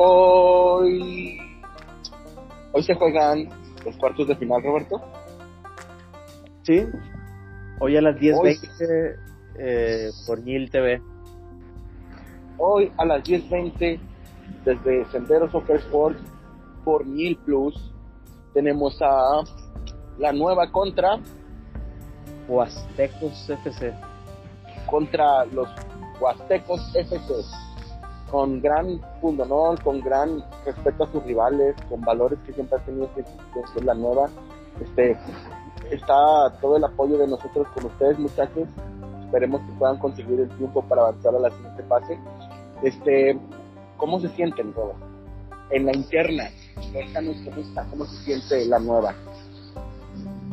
Hoy, hoy se juegan los cuartos de final, Roberto. Sí, hoy a las 10.20 eh, por Nil TV. Hoy a las 10.20 desde Sendero Soccer Sports por Nil Plus tenemos a la nueva contra Huastecos FC. Contra los Huastecos FC. Con gran pundonor, con gran respeto a sus rivales, con valores que siempre ha tenido que es la nueva. Este, está todo el apoyo de nosotros con ustedes, muchachos. Esperemos que puedan conseguir el tiempo para avanzar a la siguiente fase. Este, ¿cómo se sienten, Robert? En la interna, cuéntanos cómo está, cómo se siente la nueva.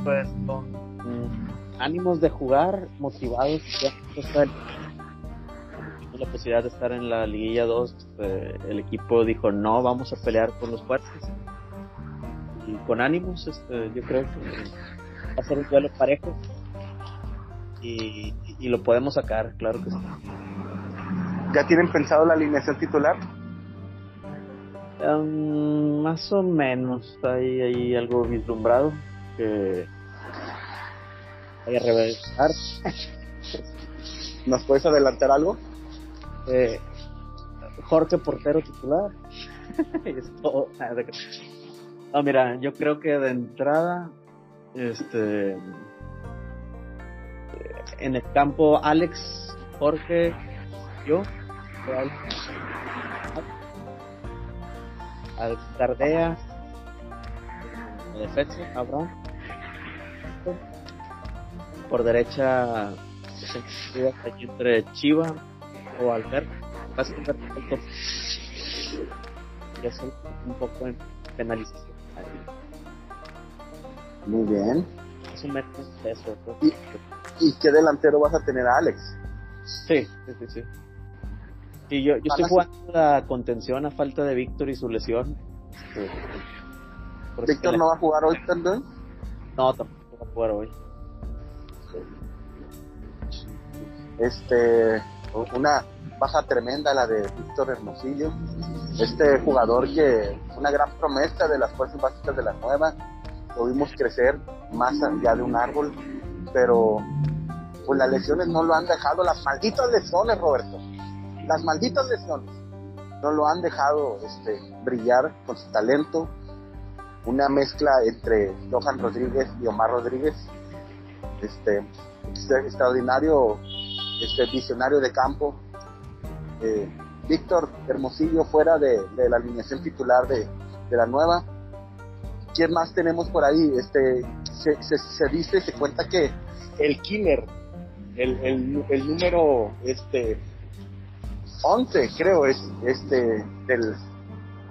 Pues con ánimos de jugar, motivados, ya la posibilidad de estar en la liguilla 2, eh, el equipo dijo no, vamos a pelear por los fuertes. Y con ánimos, este, yo creo que va a ser un duelo parejo y, y lo podemos sacar, claro que sí. ¿Ya tienen pensado la alineación titular? Um, más o menos, hay, hay algo vislumbrado que hay a revelar. ¿Nos puedes adelantar algo? Eh, Jorge portero titular. no, mira, yo creo que de entrada, este, en el campo Alex, Jorge, yo, al Tardea, defensa, Abraham, por derecha, entre Chiva o Alberto, casi Alberto, ya son un poco en penalización. Muy bien. Es un menos eso. ¿Y, ¿Y qué delantero vas a tener a Alex? Sí, sí, sí, sí. Sí, yo, yo estoy jugando la contención a falta de Víctor y su lesión. Este, ¿Víctor no va a jugar hoy también? No, tampoco va a jugar hoy. Este, una baja tremenda la de Víctor Hermosillo. Este jugador que una gran promesa de las fuerzas básicas de la nueva. Lo vimos crecer más allá de un árbol, pero pues las lesiones no lo han dejado, las malditas lesiones, Roberto las malditas lesiones no lo han dejado este, brillar con su talento. Una mezcla entre Johan Rodríguez y Omar Rodríguez. Este, extraordinario este, visionario de campo. Eh, Víctor Hermosillo fuera de, la alineación titular de, la nueva. ¿Quién más tenemos por ahí? Este, se, se, dice, se cuenta que el killer, el, el, el número este, 11, creo, es este del,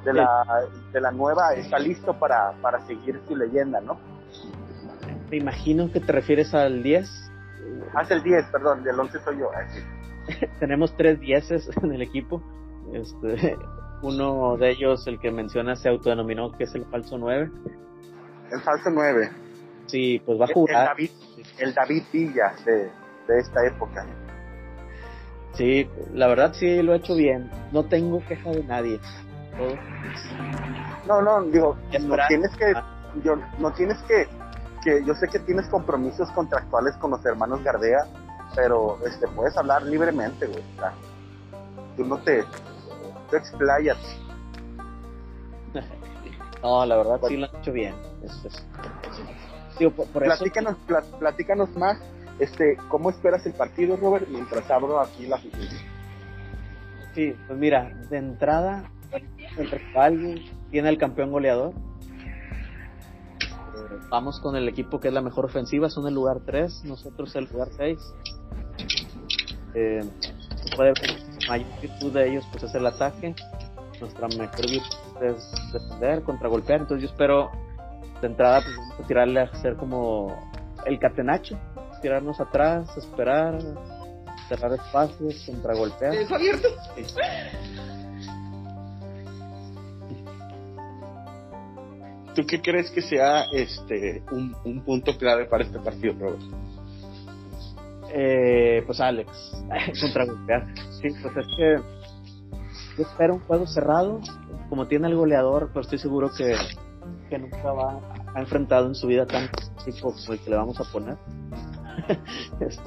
de, la, de la nueva, está listo para, para seguir su leyenda, ¿no? Me imagino que te refieres al 10. Ah, el 10, perdón, del 11 soy yo. Tenemos tres 10 en el equipo. Este, uno de ellos, el que menciona, se autodenominó que es el falso 9. El falso 9. Sí, pues va a jugar. El David, el David Villa de, de esta época. Sí, la verdad sí lo he hecho bien. No tengo queja de nadie. No, no, digo, no tienes que, yo, no tienes que, que, yo sé que tienes compromisos contractuales con los hermanos Gardea, pero este, puedes hablar libremente, güey. tú no te, te explayas. no, la verdad sí lo he hecho bien. platícanos, platícanos más este, ¿Cómo esperas el partido, Robert, mientras abro aquí la Sí, pues mira, de entrada, alguien tiene el campeón goleador. Eh, vamos con el equipo que es la mejor ofensiva, son el lugar 3, nosotros el lugar 6. Eh, puede la mayor virtud de ellos pues es el ataque. Nuestra mejor virtud es defender, contragolpear. Entonces yo espero de entrada pues, tirarle a hacer como el catenacho tirarnos atrás, esperar, cerrar espacios, contragolpear. ¿Es abierto? ¿Tú qué crees que sea este un, un punto clave para este partido, Robert? Eh, pues Alex, contragolpear. Sí, pues es que yo espero un juego cerrado, como tiene el goleador, pero estoy seguro que, nunca va, ha enfrentado en su vida tanto tipo como el que le vamos a poner. este,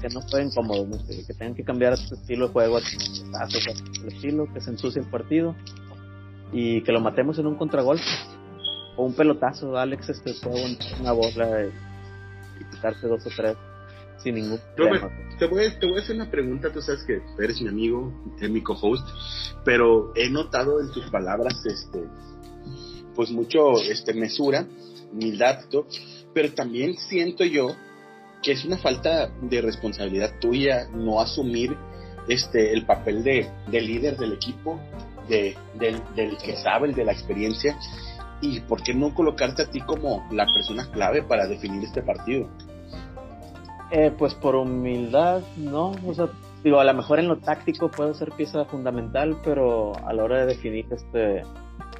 que, no pueden cómodos, que, tengan que cambiar este estilo de juego, el estilo, que se ensucie el partido y que lo matemos en un contragolpe o un pelotazo. Alex este puede una bola y quitarse dos o tres sin ningún problema. te, voy, te voy a hacer una pregunta, tú sabes que eres mi amigo, eres mi co-host, pero he notado en tus palabras este pues mucho este mesura, humildad, pero también siento yo que es una falta de responsabilidad tuya no asumir este el papel de, de líder del equipo, de, del, del que sabe, el de la experiencia, y por qué no colocarte a ti como la persona clave para definir este partido. Eh, pues por humildad, no, o sea, digo, a lo mejor en lo táctico puede ser pieza fundamental, pero a la hora de definir este,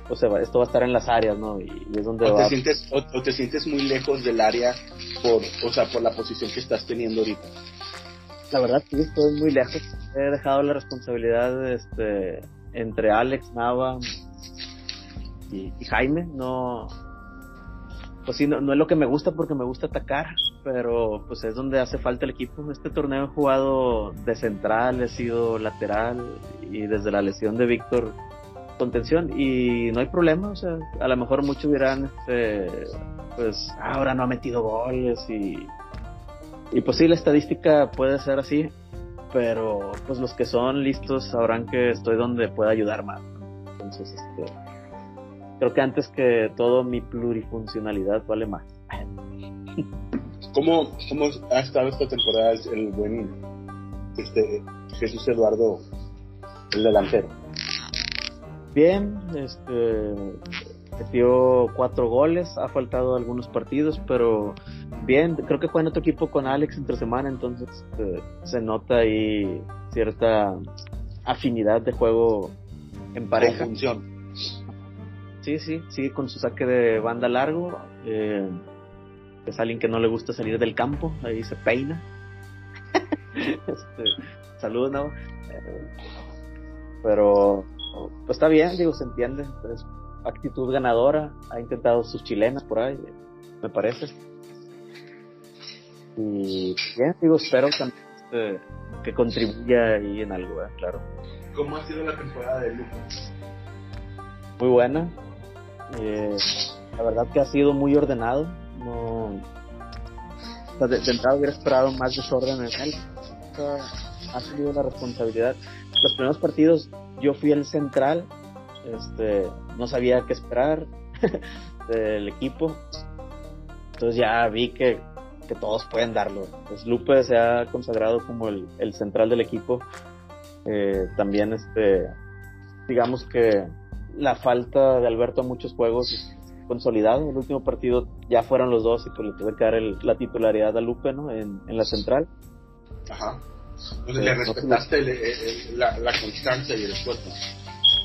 o sea, esto va a estar en las áreas, ¿no? Y, es donde o va... Te sientes, o, te sientes muy lejos del área por, o sea, por la posición que estás teniendo ahorita. La verdad, sí, estoy muy lejos. He dejado la responsabilidad este, entre Alex, Nava y, Jaime. No, pues sí, no, no, es lo que me gusta porque me gusta atacar, pero pues es donde hace falta el equipo. Este torneo he jugado de central, he sido lateral y desde la lesión de Víctor contención y no hay problema, o sea, a lo mejor muchos dirán, este, pues ahora no ha metido goles y, y pues sí, la estadística puede ser así, pero pues los que son listos sabrán que estoy donde pueda ayudar más. Entonces, este, creo que antes que todo mi plurifuncionalidad vale más. ¿Cómo, cómo ha estado esta temporada el buen este, Jesús Eduardo, el delantero? Bien, este, metió cuatro goles, ha faltado algunos partidos, pero bien, creo que fue en otro equipo con Alex entre semana, entonces este, se nota ahí cierta afinidad de juego en pareja. Sí, sí, sí, con su saque de banda largo. Eh, es alguien que no le gusta salir del campo, ahí se peina. este, saludos, ¿no? Eh, pero pues está bien, digo, se entiende. Es actitud ganadora, ha intentado sus chilenas por ahí, me parece. Y bien, digo, espero también este, que contribuya ahí en algo, ¿eh? claro. ¿Cómo ha sido la temporada de Lupe? Muy buena, eh, la verdad que ha sido muy ordenado. No, de, de, entrada hubiera esperado más desorden en él. Ha tenido la responsabilidad. Los primeros partidos yo fui el central, este, no sabía qué esperar del equipo. Entonces ya vi que, que todos pueden darlo. Pues Lupe se ha consagrado como el, el central del equipo. Eh, también este digamos que la falta de Alberto en muchos juegos consolidado. El último partido ya fueron los dos y pues le tuve que dar el, la titularidad a Lupe, ¿no? En, en la central. Ajá. Entonces eh, le respetaste no, el, el, la, la, constancia y el esfuerzo.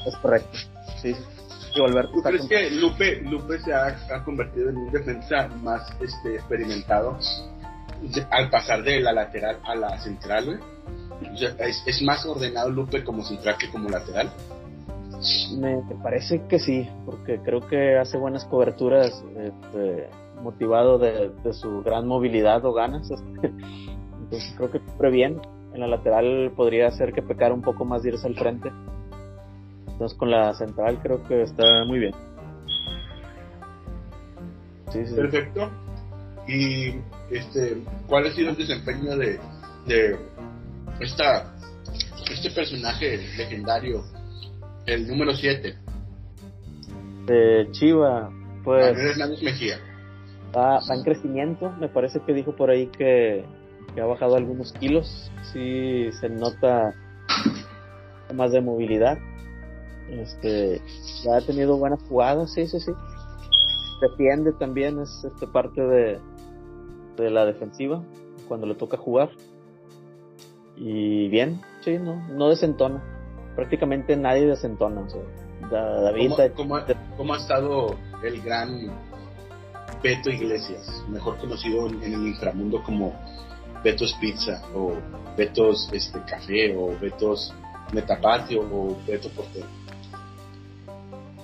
Es correcto. Sí. Y Alberto ¿Tú crees que Lupe, Lupe se ha, ha, convertido en un defensa más este, experimentado al pasar de la lateral a la central, ¿Es más ordenado Lupe como central que como lateral? Me parece que sí, porque creo que hace buenas coberturas, este, motivado de, su gran movilidad o ganas. Entonces creo que cubre bien. En la lateral podría ser que pecara un poco más irse al frente. Entonces con la central creo que está muy bien. Perfecto. Y este, ¿cuál ha sido el desempeño de, de esta, este personaje legendario el número 7. Eh, Chiva, pues. Hernández Mejía. Va, va, en crecimiento. Me parece que dijo por ahí que, que, ha bajado algunos kilos. Sí, se nota más de movilidad. Este, ya ha tenido buenas jugadas, sí, sí, sí. Defiende también, es este, parte de, de la defensiva cuando le toca jugar. Y bien, sí, no, no desentona prácticamente nadie desentona. O sea, David, ¿Cómo, cómo, cómo, ha estado el gran Beto Iglesias, mejor conocido en, en, el inframundo como Betos Pizza o Betos este, Café o Betos Metapatio o Beto Portero?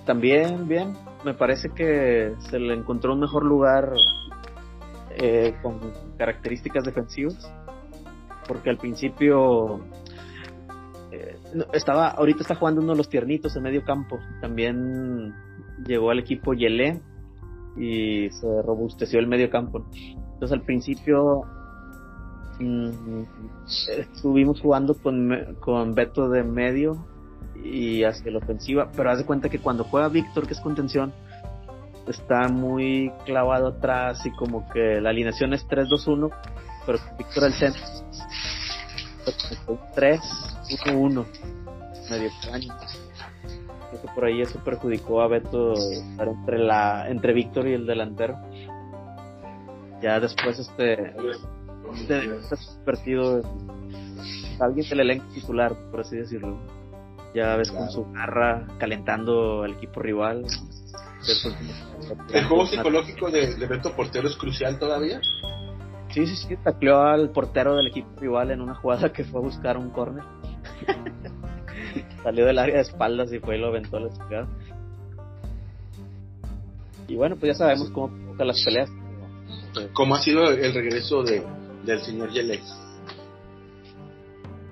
También, bien. Me parece que se le encontró un mejor lugar eh, con características defensivas. Porque al principio eh, estaba, ahorita está jugando uno de los tiernitos en medio campo. También llegó al equipo Yelé y se robusteció el medio campo. Entonces al principio mm, estuvimos jugando con, con Beto de medio y hacia la ofensiva, pero haz de cuenta que cuando juega Víctor, que es contención, está muy clavado atrás y como que la alineación es 3-2-1, pero Víctor al centro 3-1-1, medio extraño. Creo que por ahí eso perjudicó a Beto estar entre la entre Víctor y el delantero. Ya después este, este, este partido alguien del elenco titular, por así decirlo. Ya ves con su garra calentando al equipo rival. ¿El juego psicológico de, de Beto Portero es crucial todavía? Sí, sí, sí, tacleó al portero del equipo rival en una jugada que fue a buscar un córner. Salió del área de espaldas y fue y lo aventó a la chica. Y bueno, pues ya sabemos cómo tocan las peleas. ¿Cómo ha sido el regreso de, del señor Yelex?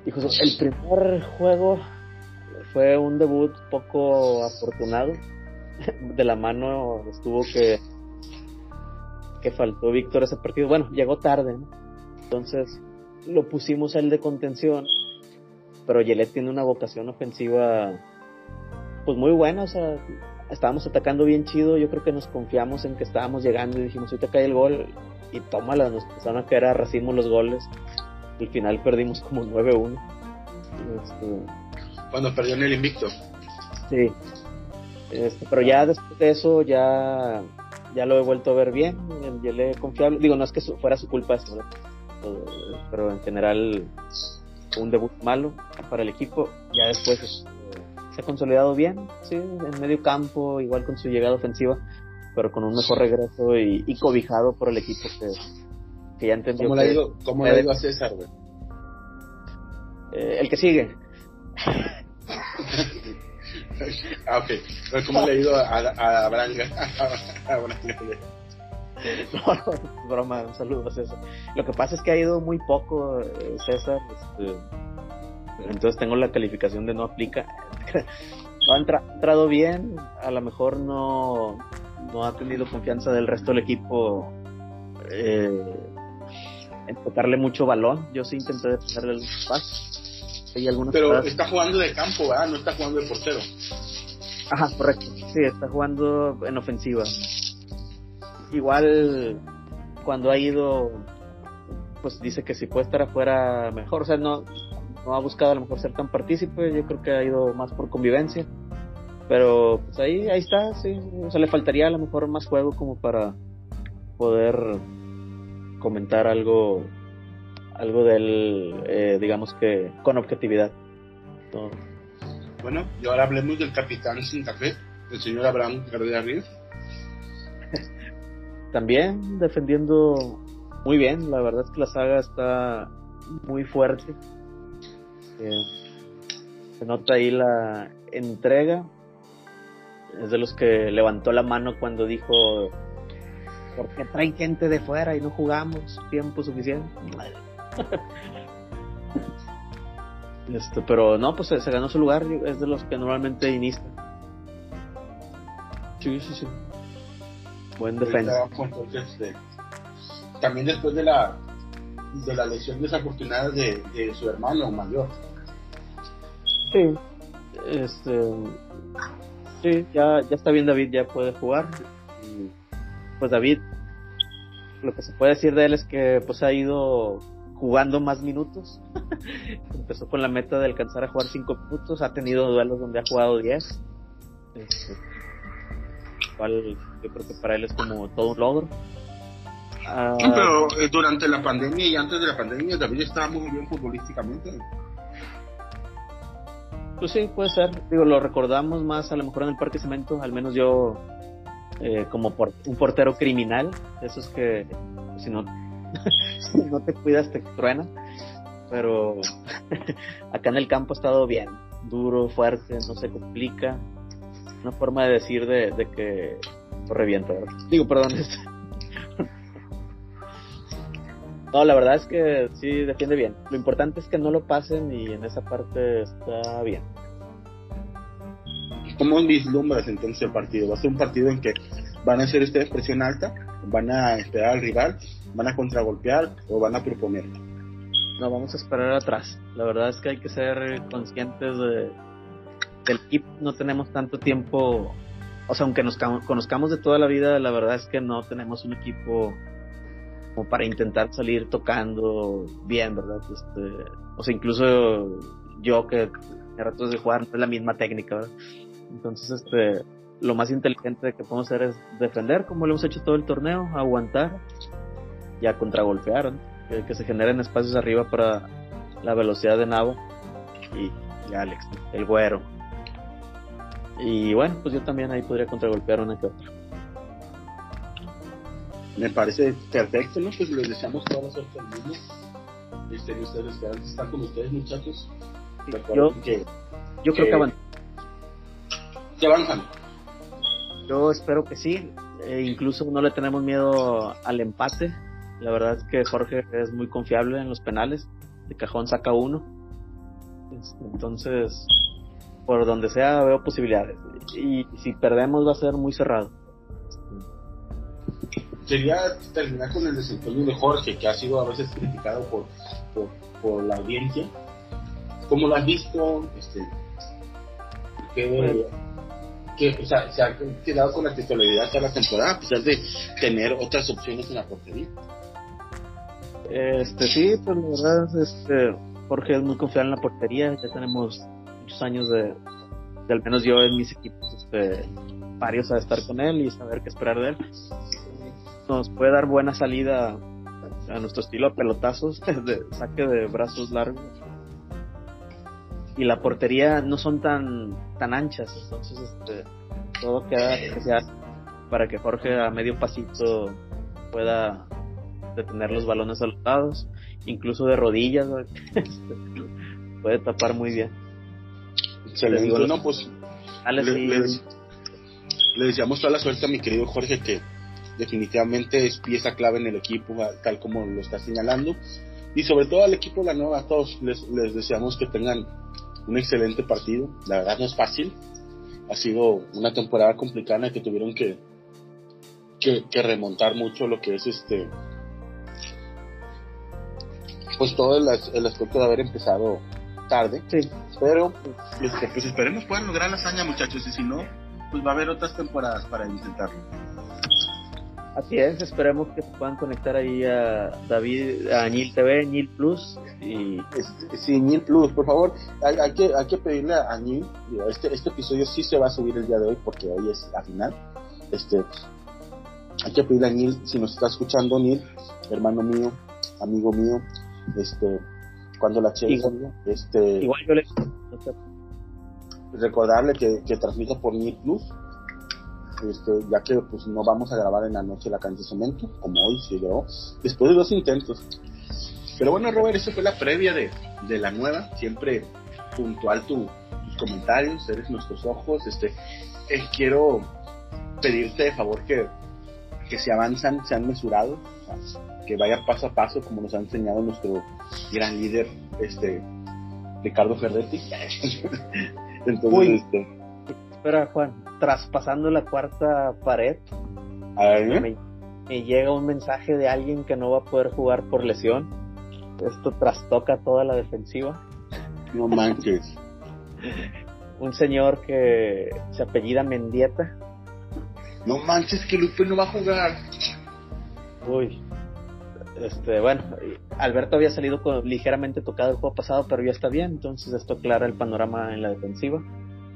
Hijos, el primer juego fue un debut poco afortunado. De la mano estuvo que que faltó Víctor ese partido. Bueno, llegó tarde, ¿no? Entonces lo pusimos el de contención, pero Yelet tiene una vocación ofensiva pues muy buena, o sea, estábamos atacando bien chido, yo creo que nos confiamos en que estábamos llegando y dijimos, ahorita cae el gol y tómala, nos empezaron a caer a racimos los goles. Al final perdimos como 9-1. Este... Cuando perdió en el invicto. Sí. Este, pero ya después de eso ya ya lo he vuelto a ver bien, ya le confiable. Digo, no es que fuera su culpa eso, pero en general un debut malo para el equipo. Ya después este, se ha consolidado bien, sí, en medio campo, igual con su llegada ofensiva, pero con un mejor regreso y, cobijado por el equipo que, que ya entendió. ¿Cómo, le, ido, cómo le ido a César, eh, el que sigue. ah, ok. ¿Cómo le ha ido a, a, a Branga? no, no, broma, un saludo César. Lo que pasa es que ha ido muy poco eh, César, este, entonces tengo la calificación de no aplica. no ha entrado bien, a lo mejor no, no ha tenido confianza del resto del equipo eh, en tocarle mucho balón. Yo sí intenté defenderle el pasos pero está jugando de campo, ¿verdad? No está jugando de portero. Ajá, correcto. Sí, está jugando en ofensiva. Igual cuando ha ido, pues dice que si puede estar afuera mejor. O sea, no, no ha buscado a lo mejor ser tan partícipe. Yo creo que ha ido más por convivencia. Pero pues ahí, ahí está, sí. O sea, le faltaría a lo mejor más juego como para poder comentar algo algo del, eh, digamos que con objetividad. Bueno, y ahora hablemos del capitán sin café, el señor Abraham Gardea Ríos. También defendiendo muy bien, la verdad es que la saga está muy fuerte. Eh, se nota ahí la entrega. Es de los que levantó la mano cuando dijo, ¿por qué traen gente de fuera y no jugamos tiempo suficiente? este, pero no, pues se, ganó su lugar, es de los que normalmente inicia. Sí, sí, sí. Buen defensa. Este, también después de la de la lesión desafortunada de, de su hermano mayor. Sí, este, sí, ya, ya está bien David, ya puede jugar. pues David, lo que se puede decir de él es que pues ha ido jugando más minutos. Empezó con la meta de alcanzar a jugar 5 minutos, ha tenido duelos donde ha jugado 10. Este, cual yo creo que para él es como todo un logro. Ah, pero eh, durante la pandemia y antes de la pandemia David estaba muy bien futbolísticamente. Pues sí, puede ser. Digo, lo recordamos más a lo mejor en el Parque Cemento, al menos yo eh, como por, un portero criminal, esos que si no no te cuidas te truena. pero acá en el campo ha estado bien, duro, fuerte, no se complica. Una forma de decir de, de que revienta, Digo, perdón. no, la verdad es que sí defiende bien. Lo importante es que no lo pasen y en esa parte está bien. ¿Cómo vislumbras entonces el partido? ¿Va a ser un partido en que van a hacer esta presión alta? ¿Van a esperar al rival? ¿Van a contragolpear o van a proponer? No, vamos a esperar atrás. La verdad es que hay que ser conscientes de, del equipo. No tenemos tanto tiempo. O sea, aunque nos conozcamos de toda la vida, la verdad es que no tenemos un equipo como para intentar salir tocando bien, ¿verdad? Este, o sea, incluso yo que a ratos de jugar no es la misma técnica, ¿verdad? Entonces, este, lo más inteligente que podemos hacer es defender, como lo hemos hecho todo el torneo, aguantar y a contragolpear, que, se generen espacios arriba para la velocidad de Navo y, Alex, el güero. Y bueno, pues yo también ahí podría contragolpear una que otra. Me parece perfecto, ¿no? Pues les deseamos toda la suerte al mundo. Este, ustedes estar con ustedes, muchachos. Yo, que, yo creo que avanzan. ¿Que avanzan? Yo espero que sí. E incluso no le tenemos miedo al empate. La verdad es que Jorge es muy confiable en los penales. De cajón saca uno. Este, entonces, por donde sea veo posibilidades. Y si perdemos va a ser muy cerrado. Sería terminar con el desempeño de Jorge, que ha sido a veces criticado por, por, la audiencia. ¿Cómo lo has visto? Este, ¿qué, que o sea, se ha quedado con la titularidad toda la temporada, a pesar de tener otras opciones en la portería. Este, sí, pues la verdad, este, Jorge es muy confiado en la portería, ya tenemos muchos años de, al menos yo en mis equipos, este, varios a estar con él y saber qué esperar de él. Nos puede dar buena salida a nuestro estilo a pelotazos, de saque de brazos largos y la portería no son tan tan anchas, entonces este, todo queda para que Jorge a medio pasito pueda detener los balones a los lados, incluso de rodillas, este, puede tapar muy bien. Excelente, digo, no, pues le, le, deseamos toda la suerte a mi querido Jorge que definitivamente es pieza clave en el equipo, tal como lo está señalando. Y sobre todo al equipo de la nueva, a todos les, les deseamos que tengan un excelente partido. La verdad no es fácil. Ha sido una temporada complicada que tuvieron que, que, remontar mucho lo que es este pues todo el, el, aspecto de haber empezado tarde. Sí. Pero este, pues esperemos puedan lograr la hazaña muchachos y si no, pues va a haber otras temporadas para intentarlo. Así es, esperemos que puedan conectar ahí a David, a Nil TV, Nil Plus. Y... Este, sí, Nil Plus, por favor, hay, que, hay que pedirle a Nil, este, este episodio sí se va a subir el día de hoy porque hoy es la final. Este, hay que pedirle a Nil, si nos está escuchando, Nil, hermano mío, amigo mío, este, cuando la cheque, este, igual yo le recordarle que, que transmita por Nil Plus este, ya que pues no vamos a grabar en la noche la cancha de cemento, como hoy se grabó, después de dos intentos. Pero bueno, Robert, eso fue la previa de, de la nueva, siempre puntual tu, tus comentarios, eres nuestros ojos, este, eh, quiero pedirte de favor que, que se avanzan, sean mesurados, que vaya paso a paso como nos ha enseñado nuestro gran líder, este, Ricardo Ferretti. Entonces, este, espera Juan, traspasando la cuarta pared, me, llega un mensaje de alguien que no va a poder jugar por lesión. Esto trastoca toda la defensiva. No manches. un señor que se apellida Mendieta. No manches que Lupe no va a jugar. Uy. Este, bueno, Alberto había salido ligeramente tocado el juego pasado, pero ya está bien, entonces esto aclara el panorama en la defensiva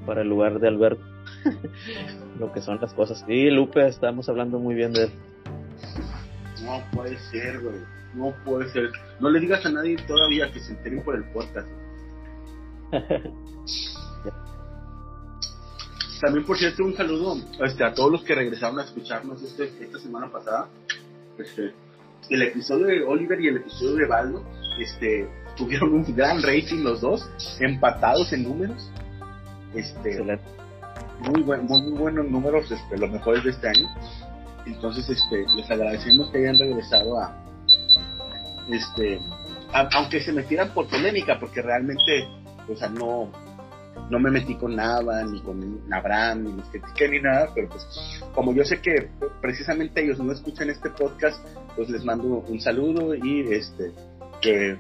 para el lugar de Alberto. lo que son las cosas. Sí, Lupe, estamos hablando muy bien de él. No puede ser, güey. No puede ser. No le digas a nadie todavía que se enteren por el podcast. También, por cierto, un saludo este, a todos los que regresaron a escucharnos este, esta semana pasada. Este, el episodio de Oliver y el episodio de Baldo este, tuvieron un gran rating los dos, empatados en números. Este, muy, buen, muy, buenos números, este, los mejores de este año. Entonces, este, les agradecemos que hayan regresado a, este, aunque se metieran por polémica, porque realmente, o sea, no, no me metí con nada, ni con Abraham, ni los critiqué, ni nada, pero pues como yo sé que precisamente ellos no escuchan este podcast, pues les mando un saludo y este que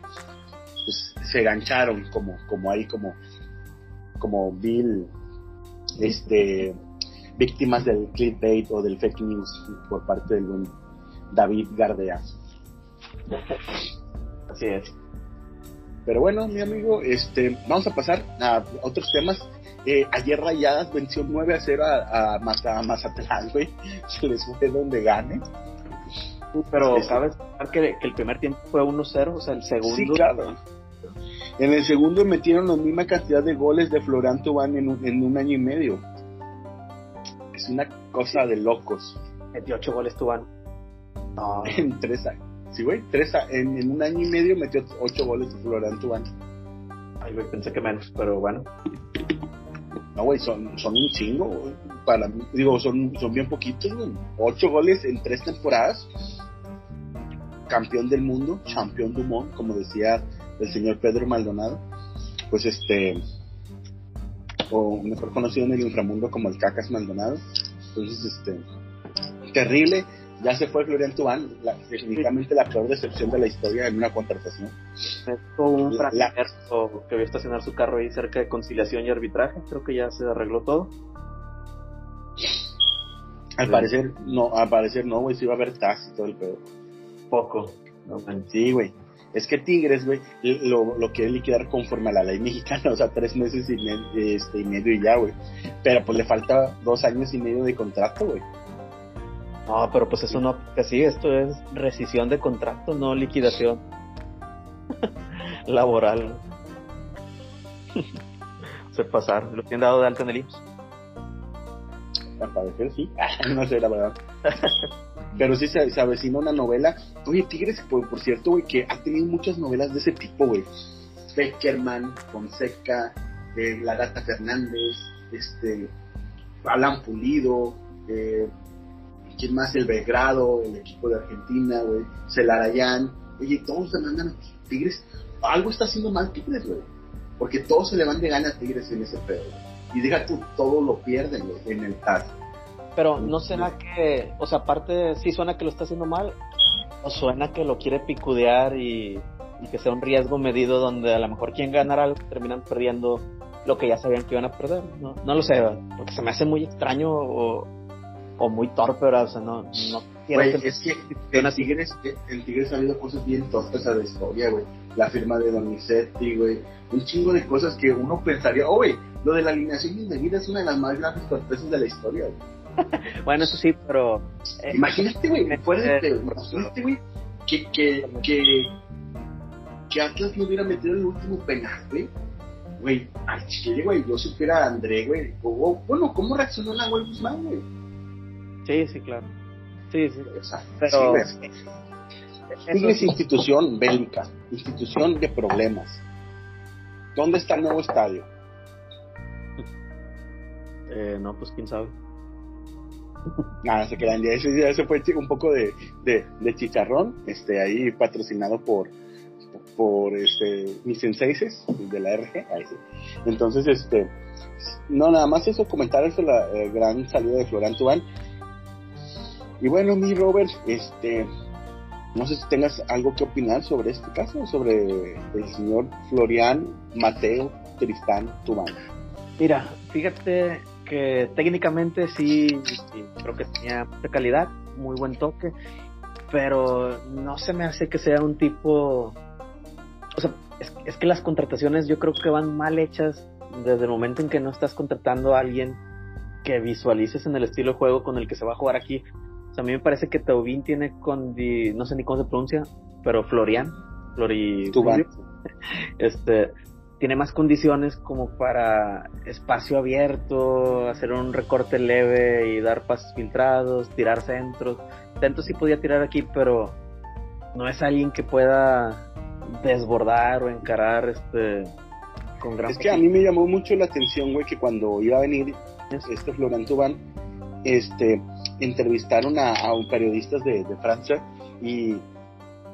pues, se gancharon como, como ahí, como, como Bill, este, víctimas del clickbait o del fake news por parte del David Gardea. Así es. Pero bueno, mi amigo, este, vamos a pasar a otros temas. Eh, ayer Rayadas venció 9 a 0 a, a, Mazatlán, güey. Se les fue donde gane. Pero, ¿sabes que, que, el primer tiempo fue 1-0? O sea, el segundo. Sí, claro. En el segundo metieron la misma cantidad de goles de Florán Tubán en un, en un año y medio. Es una cosa de locos. 28 goles Tubán. No. En tres años. Sí, güey, tres en, en, un año y medio metió ocho goles de Florán Tubán. Ay, güey, pensé que menos, pero bueno. No, güey, son, son un chingo, Para mí, digo, son, son bien poquitos, güey. Ocho goles en tres temporadas. Campeón del mundo, campeón du monde, como decía el señor Pedro Maldonado. Pues este, o mejor conocido en el inframundo como el Cacas Maldonado. Entonces, este, terrible ya se fue Florian Tubán, definitivamente la peor decepción de la historia en una contratación. Es un fracaso que vio estacionar su carro ahí cerca de conciliación y arbitraje, creo que ya se arregló todo. Al parecer, no, al parecer no, güey, se iba a ver taxi y todo el pedo. Poco. No, sí, güey. Es que Tigres, güey, lo, lo quiere liquidar conforme a la ley mexicana, o sea, tres meses y, este, y medio y ya, güey. Pero pues le falta dos años y medio de contrato, güey. No, pero pues eso no, sí, esto es rescisión de contrato, no liquidación laboral. Se pasar, lo tienen dado de alta en el IMSS. Al parecer sí, no sé la verdad. Pero sí se, se avecina una novela. Oye, Tigres, por, cierto, güey, que ha tenido muchas novelas de ese tipo, güey. Beckerman, Fonseca, eh, La Gata Fernández, este, Alan Pulido, eh, ¿Quién más? El Belgrado, el equipo de Argentina, güey. Celarayán. Oye, todos se mandan a Tigres. Algo está haciendo mal Tigres, güey. Porque todos se le van de gana a Tigres en ese pedo. Y diga tú, todo lo pierden, en el TAS. Pero no será que, o sea, aparte sí suena que lo está haciendo mal, o suena que lo quiere picudear y, que sea un riesgo medido donde a lo mejor quien ganará algo terminan perdiendo lo que ya sabían que iban a perder. No, no lo sé, porque se me hace muy extraño o, o muy torpe, O sea, no, no Güey, es que en Tigres, en Tigres ha habido cosas bien torpes a la historia, güey. La firma de Donizetti, güey. Un chingo de cosas que uno pensaría, oh, güey, lo de la alineación indebida es una de las más grandes torpezas de la historia, güey. bueno, eso sí, pero... Eh, imagínate, güey, eh, imagínate, güey, que, que, que, que Atlas no hubiera metido el último penal, güey. Güey, al chile, güey, yo supiera a André, güey. bueno, ¿cómo reaccionó la güey Guzmán, güey? Sí, sí, claro. Sí, sí. Pero. es institución bélica, institución de problemas. ¿Dónde está el nuevo estadio? Eh, no, pues quién sabe. Nada, se quedan ya. Ese, ese fue un poco de, de, chicharrón, este, ahí patrocinado por, por este, mis senseises de la RG. Entonces, este, no, nada más eso, comentar eso, la eh, gran salida de Florian Tubán. Y bueno, mi Robert, este, no sé si tengas algo que opinar sobre este caso, sobre el señor Florian Mateo Tristán Tubán. Mira, fíjate que técnicamente sí, creo que tenía mucha calidad, muy buen toque, pero no se me hace que sea un tipo, o sea, es, es que las contrataciones yo creo que van mal hechas desde el momento en que no estás contratando a alguien que visualices en el estilo de juego con el que se va a jugar aquí. A mí me parece que Taubín tiene con, no sé ni cómo se pronuncia, pero Florian, Flori, este, tiene más condiciones como para espacio abierto, hacer un recorte leve y dar pasos filtrados, tirar centros. Tanto sí podía tirar aquí, pero no es alguien que pueda desbordar o encarar este con gran Es que a mí me llamó mucho la atención, güey, que cuando iba a venir este Florent Tubán, este, entrevistaron a, a un periodistas de, de Francia y,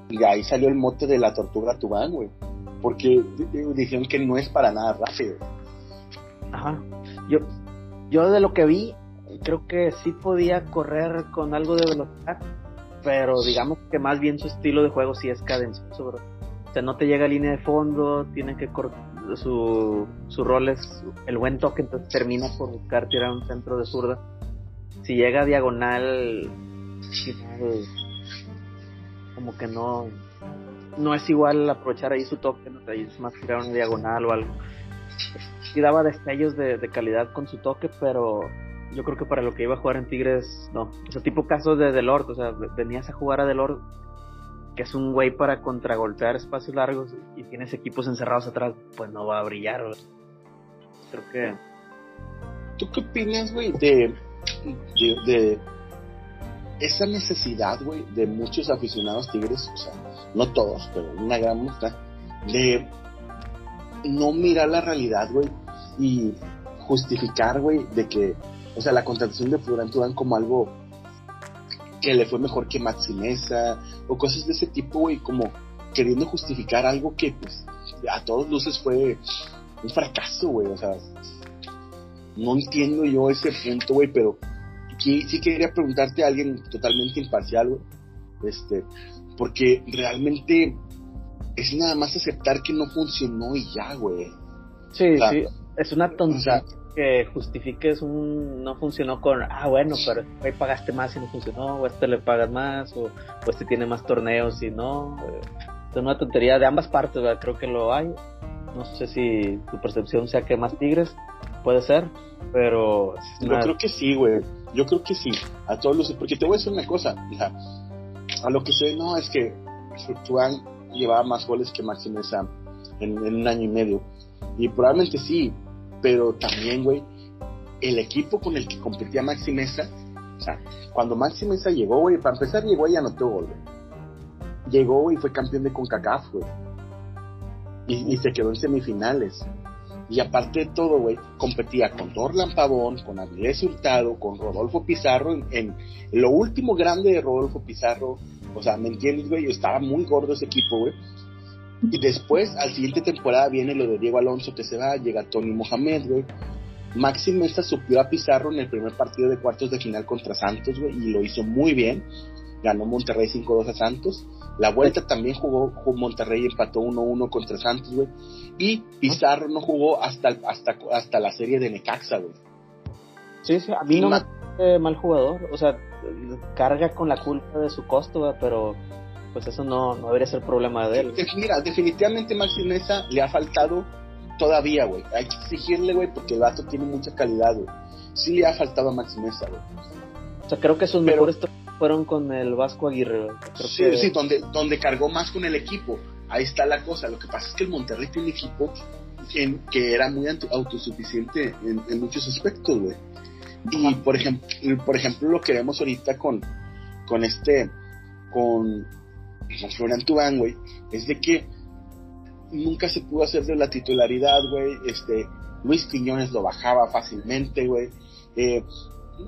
y ahí salió el mote de la tortuga Tubán, güey. Porque di- dijeron que no es para nada rápido. Ajá. Yo, yo de lo que vi, creo que sí podía correr con algo de velocidad, pero digamos que más bien su estilo de juego sí es cadencioso, bro. O sea, no te llega a línea de fondo, tiene que cor- su, su rol es el buen toque, entonces termina por buscar tirar un centro de zurda. Si llega a diagonal, final, como que no, no es igual aprovechar ahí su toque, ¿no? es más tirar una diagonal o algo sí daba destellos de, de calidad con su toque, pero yo creo que para lo que iba a jugar en Tigres, no. O sea, tipo casos de Delort, o sea, venías a jugar a Delort, que es un güey para contragolpear espacios largos y tienes equipos encerrados atrás, pues no va a brillar. Creo que ¿Tú qué opinas, güey, de, de, de esa necesidad, güey, de muchos aficionados tigres, o sea, no todos, pero una gran muestra, de no mirar la realidad, güey, y justificar, güey, de que, o sea, la contratación de Florent Tubán como algo que le fue mejor que Maxi Mesa, o cosas de ese tipo, güey, como queriendo justificar algo que, pues, a todos luces fue un fracaso, güey, o sea, no entiendo yo ese punto, güey, pero sí, sí quería preguntarte a alguien totalmente imparcial, güey, este, porque realmente es nada más aceptar que no funcionó y ya, güey. sí, O sea, sí, es una O tontería sea, que justifiques un no funcionó con, ah, bueno, pero ahí pagaste más y no funcionó, o a este le pagas más, o, o este tiene más torneos y no. Es una tontería de ambas partes, ¿verdad? creo que lo hay. No sé si tu percepción sea que más Tigres, puede ser, pero yo creo que sí, güey. Yo creo que sí. A todos los, porque te voy a decir una cosa, hija. A lo que sé, no, es que Tuan llevaba más goles que Mesa en, en un año y medio. Y probablemente sí, pero también, güey, el equipo con el que competía Maxi Mesa, o sea, cuando Maxi Mesa llegó, güey, para empezar llegó y anotó gol. Llegó y fue campeón de CONCACAF, güey. Y se quedó en semifinales. Y aparte de todo, güey, competía con Dorlan Pavón, con Avilés Hurtado, con Rodolfo Pizarro, en, en lo último grande de Rodolfo Pizarro. O sea, ¿me entiendes, güey? Estaba muy gordo ese equipo, güey. Y después, al siguiente temporada, viene lo de Diego Alonso que se va, llega Tony Mohamed, güey. Maxi Mesa suplió a Pizarro en el primer partido de cuartos de final contra Santos, güey, y lo hizo muy bien. Ganó Monterrey 5-2 a Santos. La vuelta también jugó, jugó Monterrey, empató 1-1 contra Santos, güey. Y Pizarro no jugó hasta, hasta, hasta la serie de Necaxa, güey. Sí, sí, a mí no me parece mal jugador, o sea, carga con la culpa de su costo, ¿verdad? pero pues eso no, no debería ser problema de él. Mira, definitivamente Maxi Mesa le ha faltado todavía, güey. Hay que exigirle, güey, porque el vato tiene mucha calidad, güey. Sí le ha faltado a Maxi Mesa, güey. O sea, creo que sus Pero- mejores fueron con el Vasco Aguirre. Sí, que- sí, donde, donde cargó más con el equipo. Ahí está la cosa. Lo que pasa es que el Monterrey tiene un equipo en- que era muy auto- autosuficiente en, en muchos aspectos, güey. Y Ajá. por ejemplo, por ejemplo, lo que vemos ahorita con, con este, con, con Florian Tubán, güey, es de que nunca se pudo hacer de la titularidad, güey. Este, Luis Quiñones lo bajaba fácilmente, güey. Eh,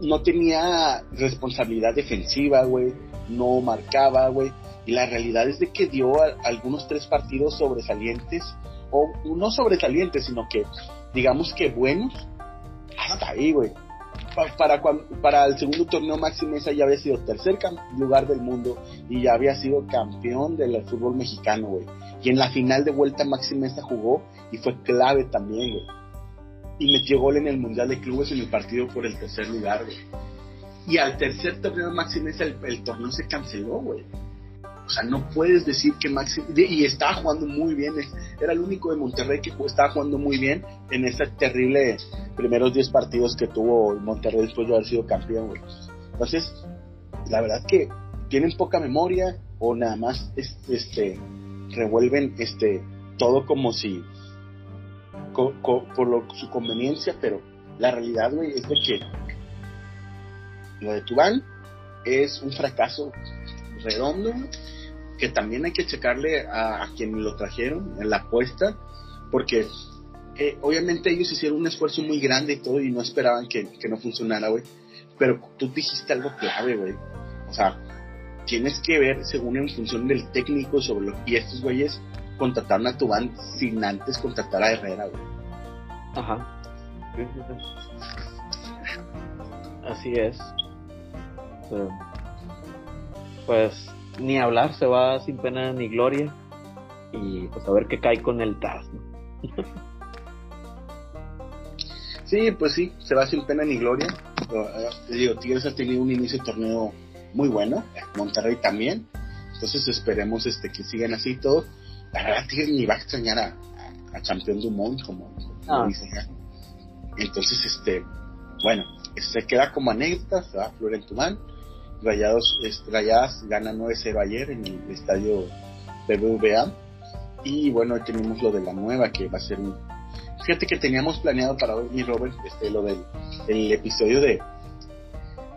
no tenía responsabilidad defensiva, güey. No marcaba, güey. Y la realidad es de que dio a- algunos tres partidos sobresalientes, o no sobresalientes, sino que, digamos que buenos, hasta ahí, güey. Pa- Para, para el segundo torneo Maxi Mesa ya había sido tercer lugar del mundo y ya había sido campeón del fútbol mexicano, güey. Y en la final de vuelta Maxi Mesa jugó y fue clave también, güey. Y metió gol en el Mundial de Clubes en el partido por el tercer lugar, güey. Y al tercer torneo Maxi Mesa el, el torneo se canceló, güey. O sea, no puedes decir que Maxi... Y estaba jugando muy bien. es- Era el único de Monterrey que estaba jugando muy bien en ese terrible primeros 10 partidos que tuvo Monterrey después de haber sido campeón, güey. Entonces, la verdad que tienen poca memoria o nada más es- este revuelven este todo como si co- co- por lo- su conveniencia, pero la realidad, güey, es de que lo de Tubán es un fracaso redondo que también hay que checarle a, a quien lo trajeron en la apuesta, porque eh, obviamente ellos hicieron un esfuerzo muy grande y todo y no esperaban que, no funcionara, güey. Pero tú dijiste algo clave, güey. O sea, tienes que ver según en función del técnico sobre lo y estos güeyes contrataron a Tubán sin antes contratar a Herrera, güey. Ajá. Así es. Pero, pues ni hablar, se va sin pena ni gloria. Y pues a ver qué cae con el TAS, ¿no? Sí, pues sí, se va sin pena ni gloria. Pero, eh, te digo, Tigres ha tenido un inicio de torneo muy bueno, Monterrey también. Entonces esperemos este que sigan así todo. La verdad, Tigres ni va a extrañar a, a, a Champion Dumont, como, como Ah. dicen. Entonces, este, bueno, se queda como anécdota, se va a Florent Tumán. Rayados, este, Rayadas gana 9-0 ayer en el estadio BBVA. Y bueno, tenemos lo de la nueva, que va a ser un... Fíjate que teníamos planeado para hoy, mi Robert, este, lo del el episodio de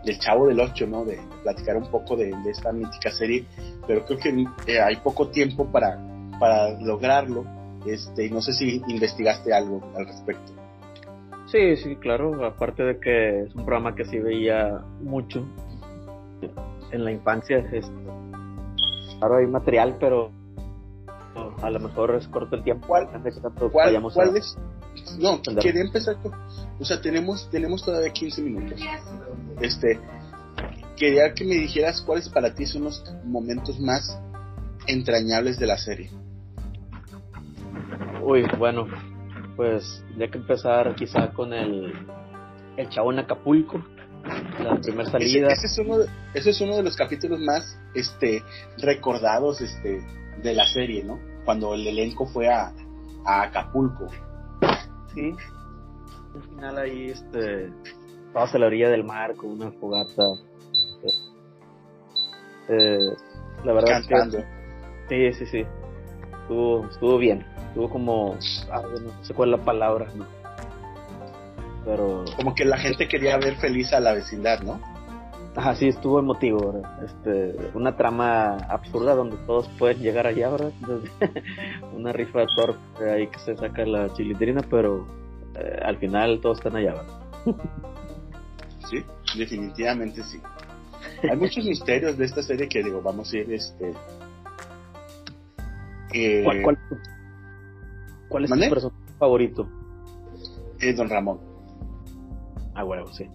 del Chavo del 8, ¿no? De platicar un poco de, de esta mítica serie, pero creo que eh, hay poco tiempo para, para lograrlo. Este, no sé si investigaste algo al respecto. Sí, sí, claro. Aparte de que es un programa que sí veía mucho en la infancia. Es, claro, hay material, pero a lo mejor es corto el tiempo. ¿Cuál- ¿Cuál, cuál a- es? No, Entender. quería empezar con, o sea, tenemos, tenemos todavía 15 minutos. Este, quería que me dijeras cuáles para ti son los momentos más entrañables de la serie. Uy, bueno, pues tendría que empezar quizá con el, el chavo en Acapulco, la primera salida. ese es uno de, ese es uno de los capítulos más este, recordados este, de la serie, ¿no? Cuando el elenco fue a, a Acapulco. Sí. Al final ahí, este, todos a la orilla del mar con una fogata. Eh, la verdad es que sí, sí, sí. Estuvo, estuvo bien. Estuvo como, ah, no sé cuál es la palabra, ¿no? Pero, Como que la gente quería ver feliz a la vecindad, ¿no? ajá, sí, estuvo emotivo, ¿verdad? Este, una absurda donde todos pueden llegar allá, ¿verdad? Desde una rifa de torpe ahí que se saca la chilindrina, pero eh, al final todos están allá, ¿verdad? Sí, definitivamente sí. Hay muchos misterios de esta serie que digo, vamos a ir este. eh, ¿Cuál, cuál, cuál es ¿Mande? tu personaje favorito? eh, Don Ramón. Ah, bueno, sí.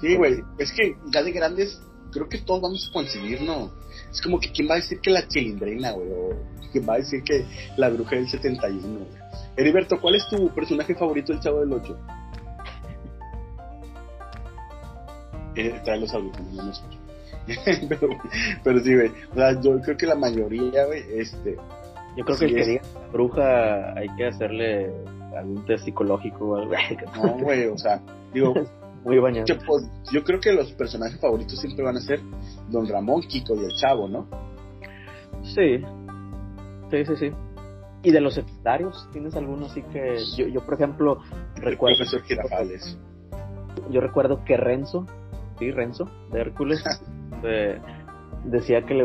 Sí, güey, es que ya de grandes, creo que todos vamos a coincidir, ¿no? Es como que quién va a decir que la chilindrina, güey, o quién va a decir que la bruja del 71, güey. Heriberto, ¿cuál es tu personaje favorito del Chavo del 8? Eh, trae los audífonos, no me escucho. pero, pero sí, güey, o sea, yo creo que la mayoría, güey, este, Yo creo Sí, que el que es- diga la bruja hay que hacerle algún test psicológico o algo. no, güey, o sea, digo, Muy bañado. pues, yo creo que los personajes favoritos siempre van a ser Don Ramón, Kiko y el Chavo, ¿no? Sí. Sí, sí, sí. ¿Y de los secundarios? ¿Tienes alguno así que yo, yo por ejemplo, El recuerdo profesor Girafales. yo recuerdo que Renzo, sí, Renzo, de Hércules, eh, decía que le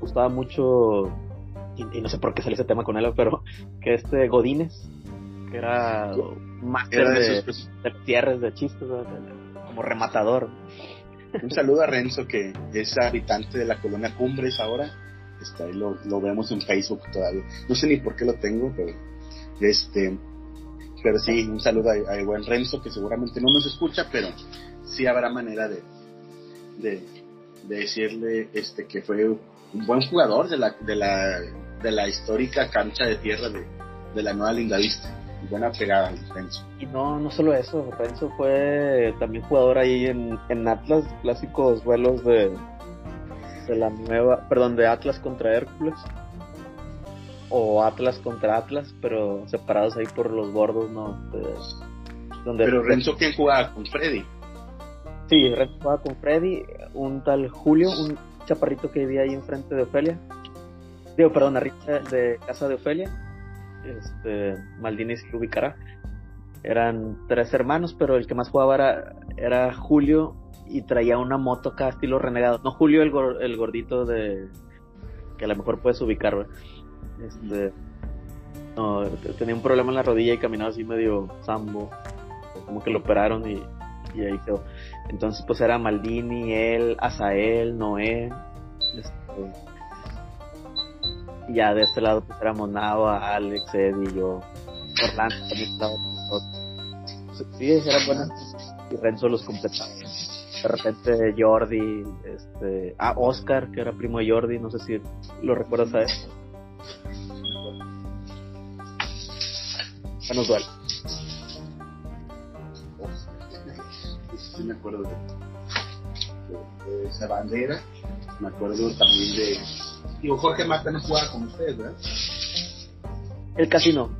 gustaba mucho, y, y no sé por qué salió ese tema con él, pero que este Godínez, que era máster Era de de, esos de cierres de chistes, como rematador. Un saludo a Renzo, que es habitante de la colonia Cumbres ahora. Está ahí, lo, lo vemos en Facebook todavía. No sé ni por qué lo tengo, pero este. Pero sí, un saludo a, a buen Renzo, que seguramente no nos escucha, pero sí habrá manera de, de, de decirle este que fue un buen jugador de la, de la, de la histórica cancha de tierra de, de la Nueva Lindavista. Buena pegada, Renzo. Y no, no solo eso, Renzo fue también jugador ahí en, en Atlas, clásicos vuelos de, de la nueva, perdón, de Atlas contra Hércules. O Atlas contra Atlas, pero separados ahí por los bordos, ¿no? De- donde Pero Renzo, ¿quién jugaba con Freddy? Sí, Renzo jugaba con Freddy, un tal Julio, un chaparrito que vivía ahí enfrente de Ofelia. Digo, perdón, arriba de casa de Ofelia. Este, Maldini se ubicará. Eran tres hermanos, pero el que más jugaba era, era Julio y traía una moto acá estilo renegado. No Julio el, gor- el gordito de, que a lo mejor puedes ubicar, Este, no, tenía un problema en la rodilla y caminaba así medio sambo, como que lo operaron y, y ahí quedó. Entonces, pues era Maldini, él, Azael, Noé, este, y ya de este lado pues éramos Nava, Alex, Eddie, yo, Orlando también estaba con nosotros. Sí, eran buenas y Renzo los completaba. De repente Jordi, este, ah, Oscar, que era primo de Jordi, no sé si lo recuerdas a él. Menos duele. Sí, me acuerdo de, de, esa bandera. Me acuerdo también de. Digo, Jorge Mata no jugaba con ustedes, ¿verdad? Él casi no.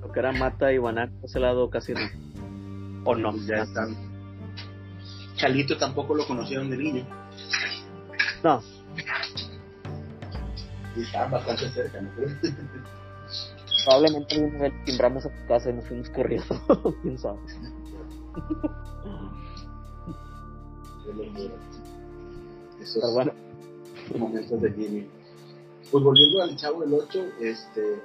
Lo que era Mata y Guanac, ese lado casi no. O no. Pues ya están. Chalito tampoco lo conocieron de niño. No. Y estaban bastante cerca, ¿no? Probablemente alguna vez timbramos a tu casa y nos fuimos corriendo. ¿Quién sabe? Pero bueno. momentos de Jimmy. Pues volviendo al Chavo del 8, este.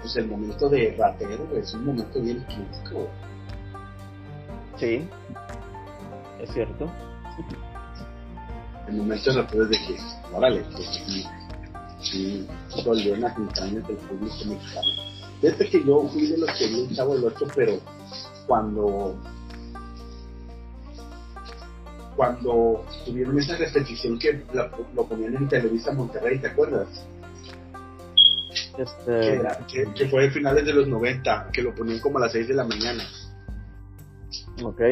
Pues el momento de ratero es un momento bien crítico. Sí. Es cierto. El momento de ratero es de que, órale, pues sí, sí, en las entrañas del público mexicano. Desde que yo fui de los que vi el Chavo del 8, pero cuando cuando tuvieron esa repetición que la- lo ponían en Televisa Monterrey, ¿te acuerdas? Que, Este. era- que- que fue a finales de los 90, que lo ponían como a las 6 de la mañana. Ok.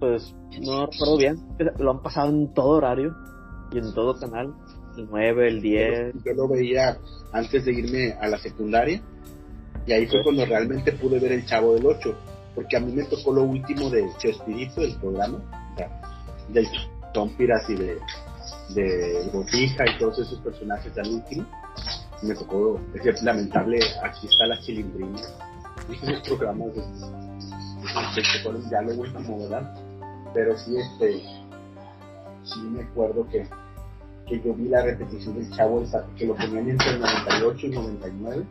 Pues no recuerdo bien. Lo han pasado en todo horario y en todo canal. El 9, el 10. Yo lo veía antes de irme a la secundaria y ahí fue cuando realmente pude ver el Chavo del 8, porque a mí me tocó lo último de Chespirito, del programa, o sea, del Tompiras y de, de Botija y todos esos personajes al último. Me tocó, es lamentable, aquí está la chilindrina, y esos programas de, ya lo último, ¿verdad? Pero sí, este, sí me acuerdo que que yo vi la repetición del Chavo, que lo ponían entre el 98 y 99.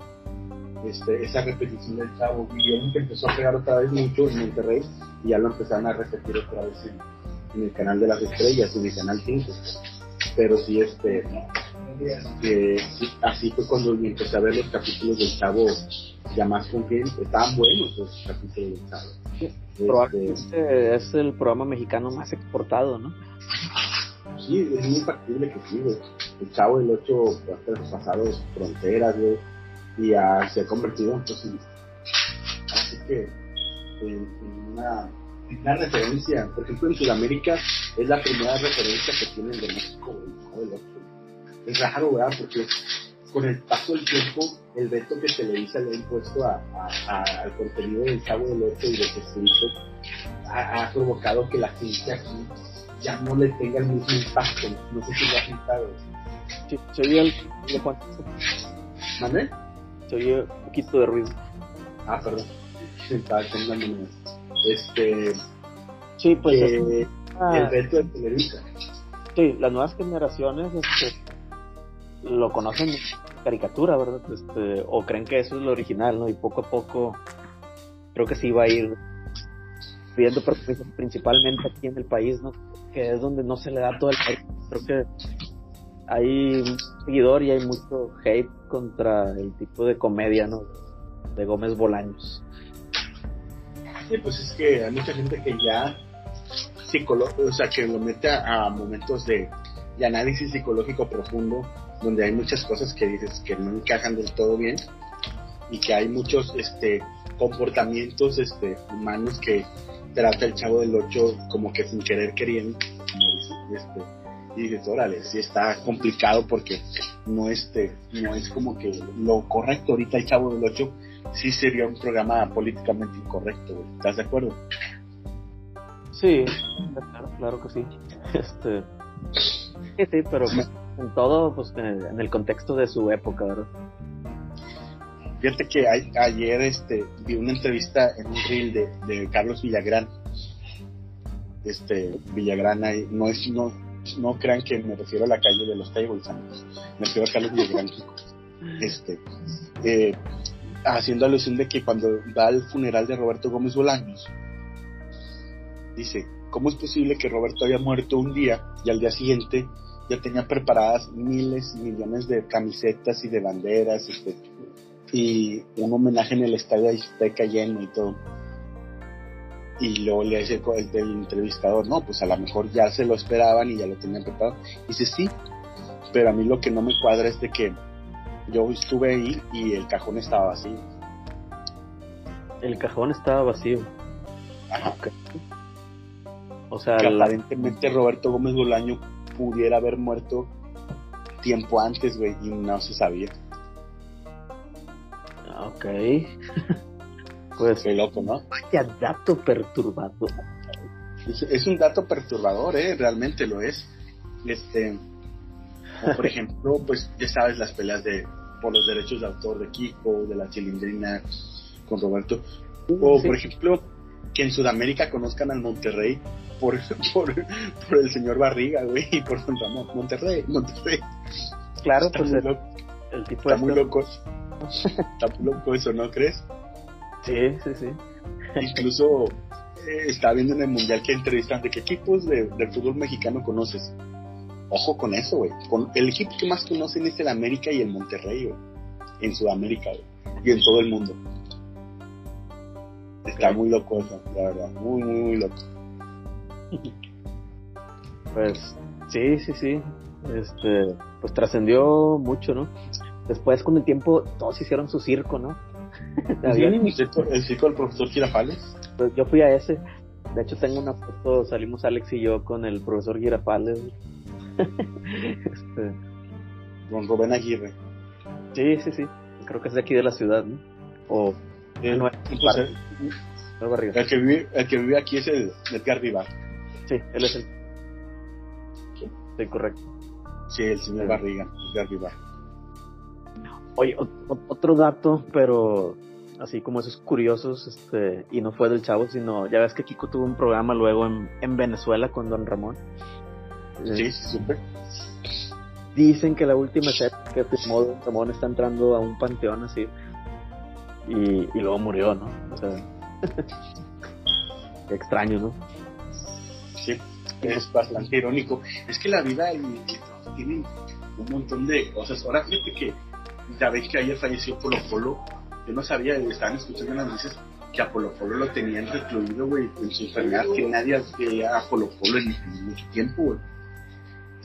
Este, esa repetición del Chavo, vieron que empezó a pegar otra vez mucho en Monterrey y ya lo empezaron a repetir otra vez en el canal de las estrellas, en el canal 5. Pero sí, este, así fue cuando empecé a ver los capítulos del Chavo ya más con que estaban buenos los capítulos del Chavo. Este, Probablemente es el programa mexicano más exportado, ¿no? Sí, es muy factible que sí, güey. El Chavo del 8 ha traspasado fronteras, güey, y se ha convertido pues, en, así que en, en una, una referencia. Por ejemplo, en Sudamérica es la primera referencia que tienen de México, güey, el 8. Es raro, ¿verdad? Porque con el paso del tiempo, el veto que Televisa le ha impuesto a, a- a- al contenido del Chavo del 8 y de Jesucristo ha, ha provocado que la gente aquí ya no le tenga el mismo impacto. No sé si lo has notado. Sí, se oye el, de Juan, ¿Mande? se oye un poquito de ruido. Ah, perdón. Estaba. Este, Sí, pues es- ah, el veto de Televisa. sí, las nuevas generaciones este, lo conocen caricatura, ¿verdad? Este, o creen que eso es lo original, ¿no? Y poco a poco creo que sí va a ir viendo principalmente aquí en el país, ¿no? Que es donde no se le da todo el país. Creo que hay un seguidor y hay mucho hate contra el tipo de comedia, ¿no? De Gómez Bolaños. Pues es que hay mucha gente que ya o sea, que lo mete a, momentos de, análisis psicológico profundo, donde hay muchas cosas que dices que no encajan del todo bien y que hay muchos este comportamientos este humanos que trata el chavo del 8 como que sin querer queriendo este, y dices órale sí está complicado porque no este no es como que lo correcto ahorita el chavo del 8 sí sería un programa políticamente incorrecto güey. ¿estás de acuerdo? Sí, claro, claro que sí. Este, sí, sí, pero pues, en todo, pues en el contexto de su época, ¿verdad? Fíjate que a- ayer este, vi una entrevista en un reel de, de Carlos Villagrán. Este, Villagrán ahí, no es, no, no crean que me refiero a la calle de los tables, me refiero a Carlos Villagrán. este, eh, haciendo alusión de que cuando va al funeral de Roberto Gómez Bolaños, dice, ¿cómo es posible que Roberto haya muerto un día y al día siguiente ya tenía preparadas miles, millones de camisetas y de banderas, este, y un homenaje en el estadio Azteca lleno y todo? Y luego le dice el entrevistador, no, pues a lo mejor ya se lo esperaban y ya lo tenían preparado. dice, sí, pero a mí lo que no me cuadra es de que yo estuve ahí y el cajón estaba vacío. El cajón estaba vacío. Ajá. O sea, que la- aparentemente Roberto Gómez Bolaño pudiera haber muerto tiempo antes, güey, y no se sabía. Ah, ok. pues Qué loco, ¿no? vaya dato perturbador. Es, es un dato perturbador, ¿eh? Realmente lo es. Este, o por ejemplo, pues ya sabes las peleas de por los derechos de autor de Kiko, de la Chilindrina con Roberto. O Sí. por ejemplo, que en Sudamérica conozcan al Monterrey por, por, por el señor Barriga, güey, y por Don Ramón. Monterrey, Monterrey. Claro, Está pues muy el, loco. el tipo Está muy este- loco. Está muy loco eso, ¿no crees? Sí, sí, sí. Incluso eh, estaba viendo en el mundial que entrevistan de qué equipos de, del fútbol mexicano conoces. Ojo con eso, güey. Con el equipo que más conocen es el América y el Monterrey, güey. En Sudamérica, güey. Y en todo el mundo. Está muy loco eso, la verdad. Muy, muy, muy loco. Pues sí, sí, sí. Este, pues trascendió mucho, ¿no? Después con el tiempo todos hicieron su circo, ¿no? Había- ¿El circo, el circo del profesor Girafales? pues, yo fui a ese. De hecho tengo una foto, salimos Alex y yo con el profesor Girafales. Este, Con Rubén Aguirre. sí, sí, sí. Creo que es de aquí de la ciudad, ¿no? O El, no, pues, el, el que vive, el que vive aquí es el Edgar Vivar. Sí, él es el. Sí, correcto. Sí, el señor Sí. Barriga, Edgar Vivar. Oye, o- o- otro dato, pero así como esos curiosos, este, y no fue del chavo, sino ya ves que Kiko tuvo un programa luego en, en Venezuela con Don Ramón. Eh, Sí, sí, supe. Dicen que la última serie que filmó Ramón está entrando a un panteón así. Y, y luego murió, ¿no? O sea. qué extraño, ¿no? Sí, es bastante irónico. Es que la vida y el tienen un montón de cosas. Ahora fíjate que ya ves que ayer falleció Polo Polo. Yo no sabía, estaban escuchando las noticias que a Polo Polo lo tenían recluido, güey, en su enfermedad, que nadie veía a Polo Polo en mucho tiempo, güey.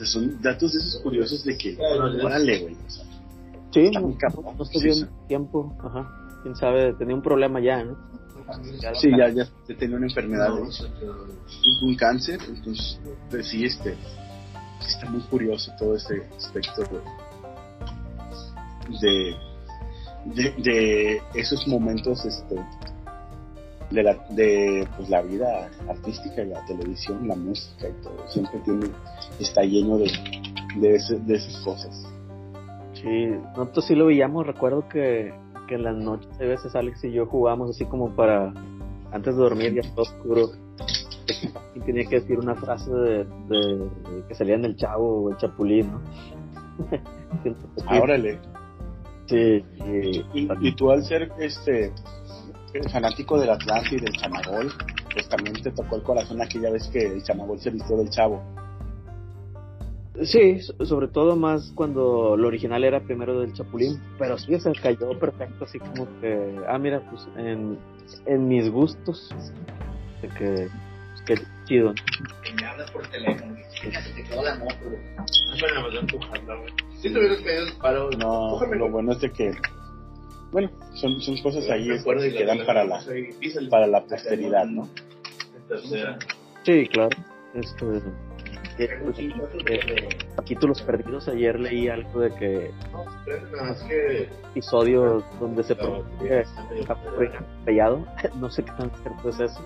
Entonces son datos de esos curiosos de que, órale, güey. o sea, Sí, no, muy cabrón. no estuvo Sí, bien tiempo. Ajá. Quién sabe, tenía un problema ya, ¿no? Sí, ya, ya, ya tenía una enfermedad, güey. un, un cáncer, entonces, pues sí, este, está muy curioso todo este aspecto de, de, de esos momentos, este, de la, de, pues la vida artística, la televisión, la música y todo, siempre tiene, está lleno de, de, ese- de esas cosas. Sí, nosotros sí lo veíamos, recuerdo que, que en las noches a veces Alex y yo jugábamos así como para, antes de dormir ya todo oscuro, y tenía que decir una frase de, de- de que salía en el chavo o el chapulín, ¿no? Siento que sí. Ahora le, Sí, y- y, y tú al ser este fanático del Atlante y del Chamagol, pues también te tocó el corazón aquella vez que el Chamagol se vistió del chavo. sí, so- sobre todo más cuando lo original era primero del chapulín, pero sí se cayó perfecto, así como que, ah, mira, pues en, en mis gustos, de que, que chido. que me hablas por teléfono se te quedó la moto, güey. Bueno, me voy empujando, güey. Si te hubieras pedido el paro, No, lo bueno es de que, bueno, son, son cosas ahí Me este, acuerdo y que quedan para la, para la posteridad, ¿no? Sí, claro. Este, eh, eh, capítulos perdidos. Ayer leí algo de que No, pero nada más que... episodio donde se pronuncia Callado. No sé qué tan cierto es eso.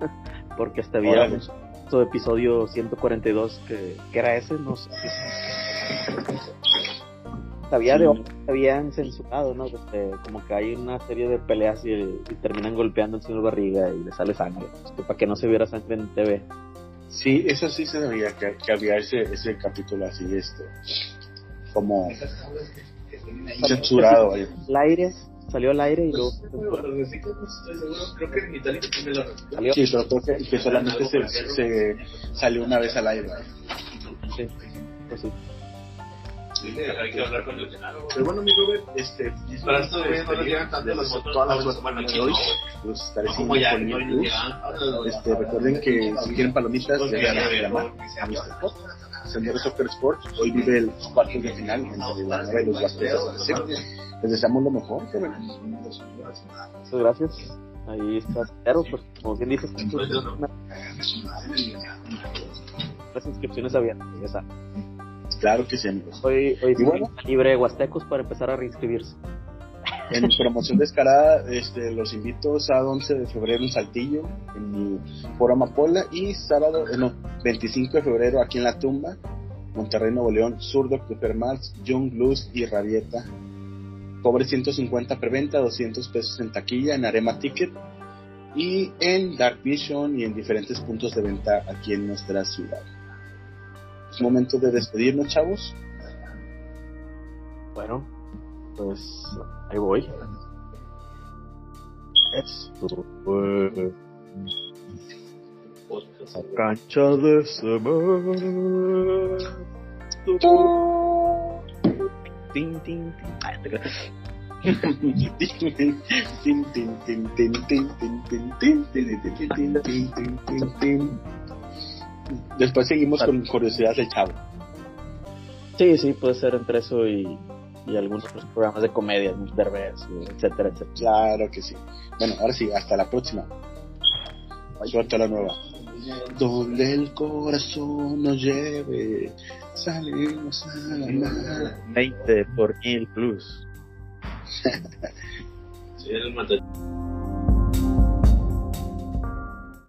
Porque hasta había un episodio 142 que, que era ese, no sé. Sí. otros que habían censurado, ¿no? Este, como que hay una serie de peleas y, y terminan golpeando al señor Barriga y le sale sangre. Este, para que no se viera sangre en TV. Sí, eso sí se sabía que, que había ese, ese capítulo así, este, como censurado. ahí. El aire, salió al aire y luego Creo que en Italia tiene la salió. Sí, pero creo que, que solamente se, se salió una vez al aire. Sí, pues sí. Hay que hablar con el Senado. Pero bueno, mi Robert, este, Para esto de no le llegan tanto las todas las bueno, de aquí hoy, pues estaré siguiendo YouTube. llegan. Este, recuerden que si quieren palomitas, Pues ya saben llamar a Mr. Pop. Señores Soccer Sports, hoy vive el cuarto de final entre la nueva y los Huastecos. Les deseamos lo mejor. Muchas gracias. Ahí está cero, pues como bien dices, las inscripciones abiertas. Ya saben. Claro que sí, amigos. Hoy, hoy Y bueno. libre Huastecos para empezar a reinscribirse. En promoción descarada, este, los invito sábado 11 de febrero en Saltillo, en mi foro Amapola, y sábado, eh, no, 25 de febrero aquí en La Tumba, Monterrey, Nuevo León, Zurdo, Marx, Young Luz y Rabieta. Cobre 150 preventa, 200 pesos en taquilla, en Arema Ticket, y en Dark Vision y en diferentes puntos de venta aquí en nuestra ciudad. Es momento de despedirnos, chavos. Bueno, pues ahí voy. Esto fue la cancha de semana. Tin, tin, tin. Después seguimos con curiosidades del chavo. Sí, sí, puede ser entre eso y, y algunos otros programas de comedia, Derbez, etcétera, etcétera. Claro que sí. Bueno, ahora sí, hasta la próxima. Suelta la nueva. Donde el corazón nos lleve, salimos a la mar. 20 por mil plus. Sí, el